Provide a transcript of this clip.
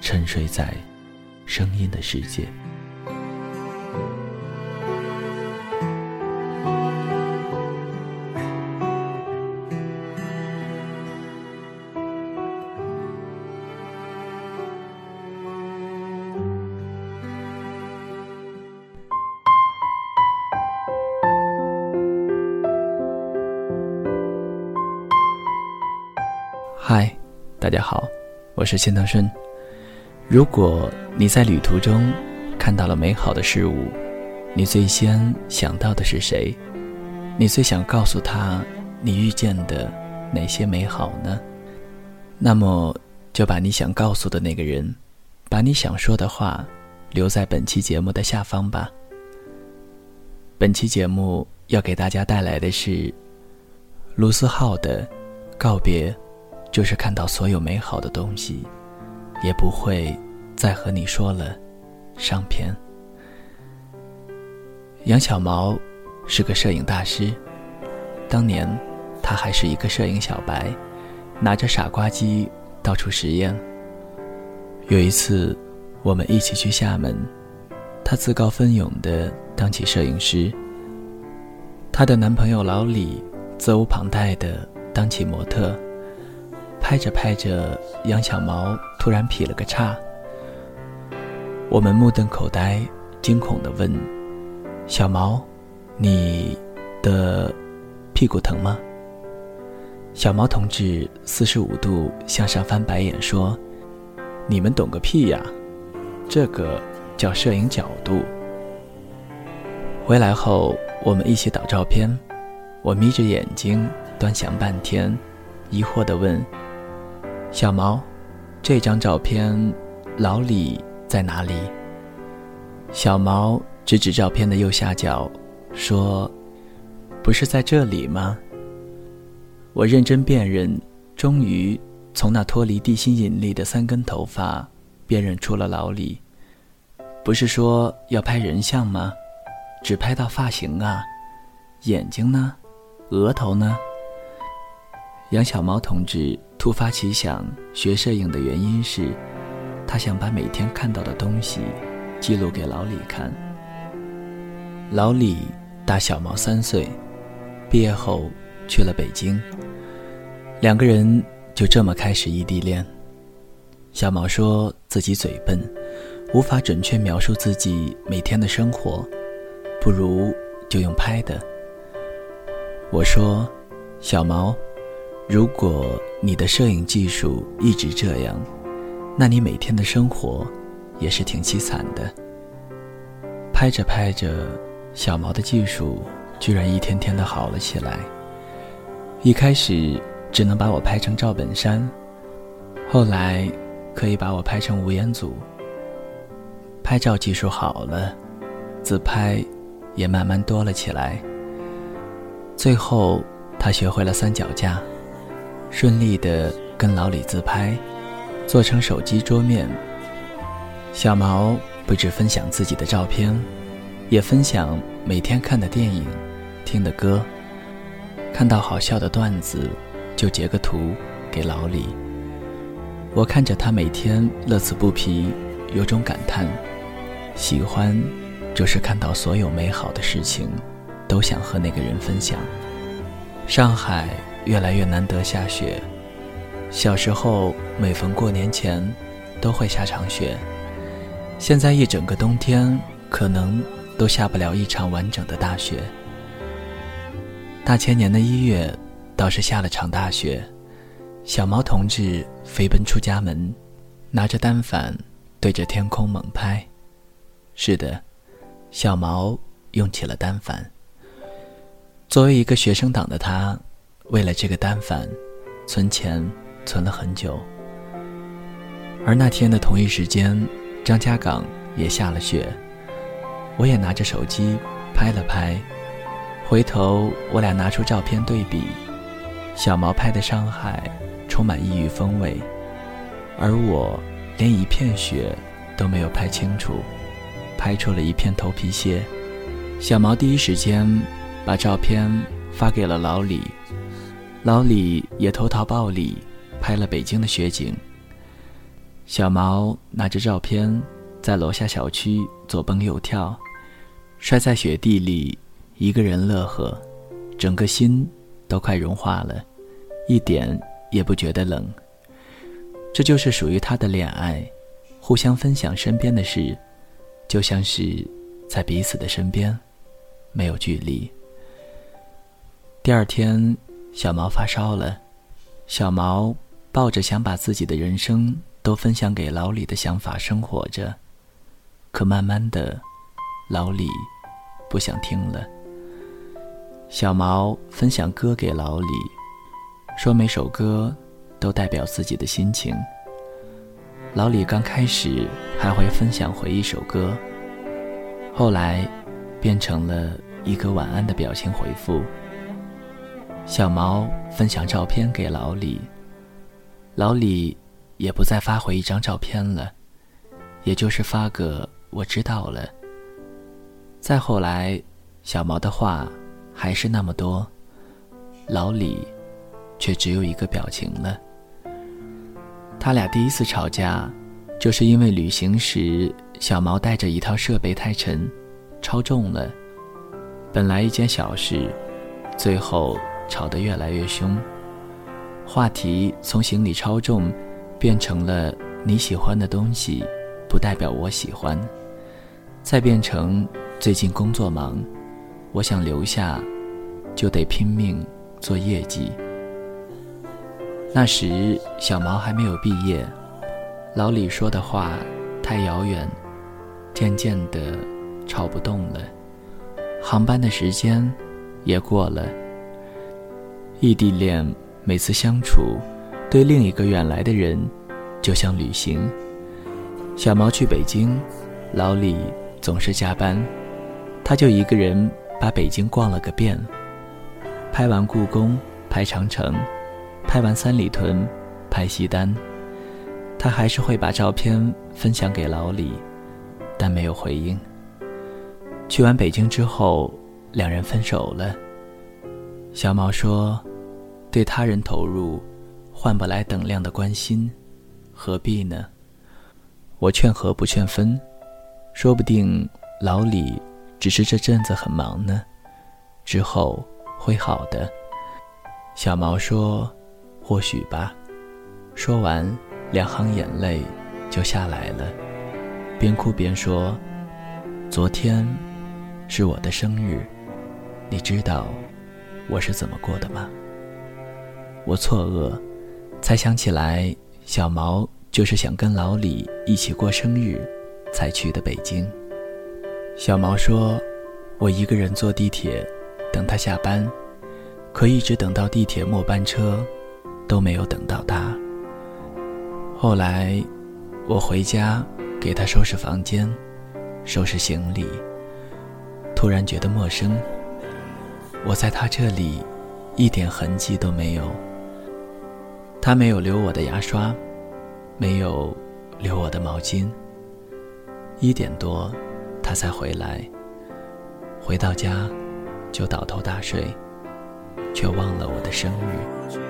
沉睡在声音的世界。嗨，大家好，我是钱德顺。如果你在旅途中看到了美好的事物，你最先想到的是谁？你最想告诉他你遇见的哪些美好呢？那么就把你想告诉的那个人，把你想说的话留在本期节目的下方吧。本期节目要给大家带来的是卢思浩的《告别》，就是看到所有美好的东西。也不会再和你说了，上篇。杨小毛是个摄影大师，当年他还是一个摄影小白，拿着傻瓜机到处实验。有一次，我们一起去厦门，他自告奋勇地当起摄影师，她的男朋友老李责无旁贷地当起模特。拍着拍着，杨小毛突然劈了个叉。我们目瞪口呆，惊恐地问：“小毛，你的屁股疼吗？”小毛同志四十五度向上翻白眼说：“你们懂个屁呀！这个叫摄影角度。”回来后，我们一起导照片。我眯着眼睛端详半天，疑惑地问。小毛，这张照片，老李在哪里？小毛指指照片的右下角，说：“不是在这里吗？”我认真辨认，终于从那脱离地心引力的三根头发辨认出了老李。不是说要拍人像吗？只拍到发型啊，眼睛呢？额头呢？杨小毛同志。突发奇想学摄影的原因是，他想把每天看到的东西记录给老李看。老李大小毛三岁，毕业后去了北京，两个人就这么开始异地恋。小毛说自己嘴笨，无法准确描述自己每天的生活，不如就用拍的。我说，小毛。如果你的摄影技术一直这样，那你每天的生活也是挺凄惨的。拍着拍着，小毛的技术居然一天天的好了起来。一开始只能把我拍成赵本山，后来可以把我拍成吴彦祖。拍照技术好了，自拍也慢慢多了起来。最后，他学会了三脚架。顺利的跟老李自拍，做成手机桌面。小毛不止分享自己的照片，也分享每天看的电影、听的歌，看到好笑的段子就截个图给老李。我看着他每天乐此不疲，有种感叹：喜欢就是看到所有美好的事情，都想和那个人分享。上海。越来越难得下雪。小时候，每逢过年前，都会下场雪。现在一整个冬天可能都下不了一场完整的大雪。大前年的一月，倒是下了场大雪。小毛同志飞奔出家门，拿着单反对着天空猛拍。是的，小毛用起了单反。作为一个学生党的他，为了这个单反，存钱存了很久。而那天的同一时间，张家港也下了雪，我也拿着手机拍了拍。回头我俩拿出照片对比，小毛拍的上海充满异域风味，而我连一片雪都没有拍清楚，拍出了一片头皮屑。小毛第一时间把照片发给了老李，老李也投桃报李拍了北京的雪景。小毛拿着照片在楼下小区左蹦右跳，摔在雪地里。一个人乐呵，整个心都快融化了，一点也不觉得冷。这就是属于他的恋爱，互相分享身边的事，就像是在彼此的身边，没有距离。第二天，小毛发烧了，小毛抱着想把自己的人生都分享给老李的想法生活着，可慢慢的，老李不想听了。小毛分享歌给老李，说每首歌都代表自己的心情。老李刚开始还会分享回一首歌，后来变成了一个晚安的表情回复。小毛分享照片给老李，老李也不再发回一张照片了，也就是发个我知道了。再后来，小毛的话。还是那么多，老李却只有一个表情了。他俩第一次吵架，就是因为旅行时小毛带着一套设备太沉，超重了。本来一件小事，最后吵得越来越凶。话题从行李超重，变成了你喜欢的东西，不代表我喜欢，再变成最近工作忙。我想留下，就得拼命做业绩。那时小毛还没有毕业，老李说的话太遥远，渐渐的吵不动了。航班的时间也过了，异地恋每次相处，对另一个远来的人，就像旅行。小毛去北京，老李总是加班，他就一个人。把北京逛了个遍，拍完故宫，拍长城，拍完三里屯，拍西单，他还是会把照片分享给老李，但没有回应。去完北京之后，两人分手了。小毛说：“对他人投入，换不来等量的关心，何必呢？”我劝和不劝分，说不定老李。只是这阵子很忙呢，之后会好的。小毛说：“或许吧。”说完，两行眼泪就下来了，边哭边说：“昨天是我的生日，你知道我是怎么过的吗？”我错愕，才想起来，小毛就是想跟老李一起过生日，才去的北京。小毛说：“我一个人坐地铁，等他下班，可一直等到地铁末班车，都没有等到他。后来，我回家给他收拾房间，收拾行李，突然觉得陌生。我在他这里，一点痕迹都没有。他没有留我的牙刷，没有留我的毛巾。一点多。”他才回来，回到家就倒头大睡，却忘了我的生日。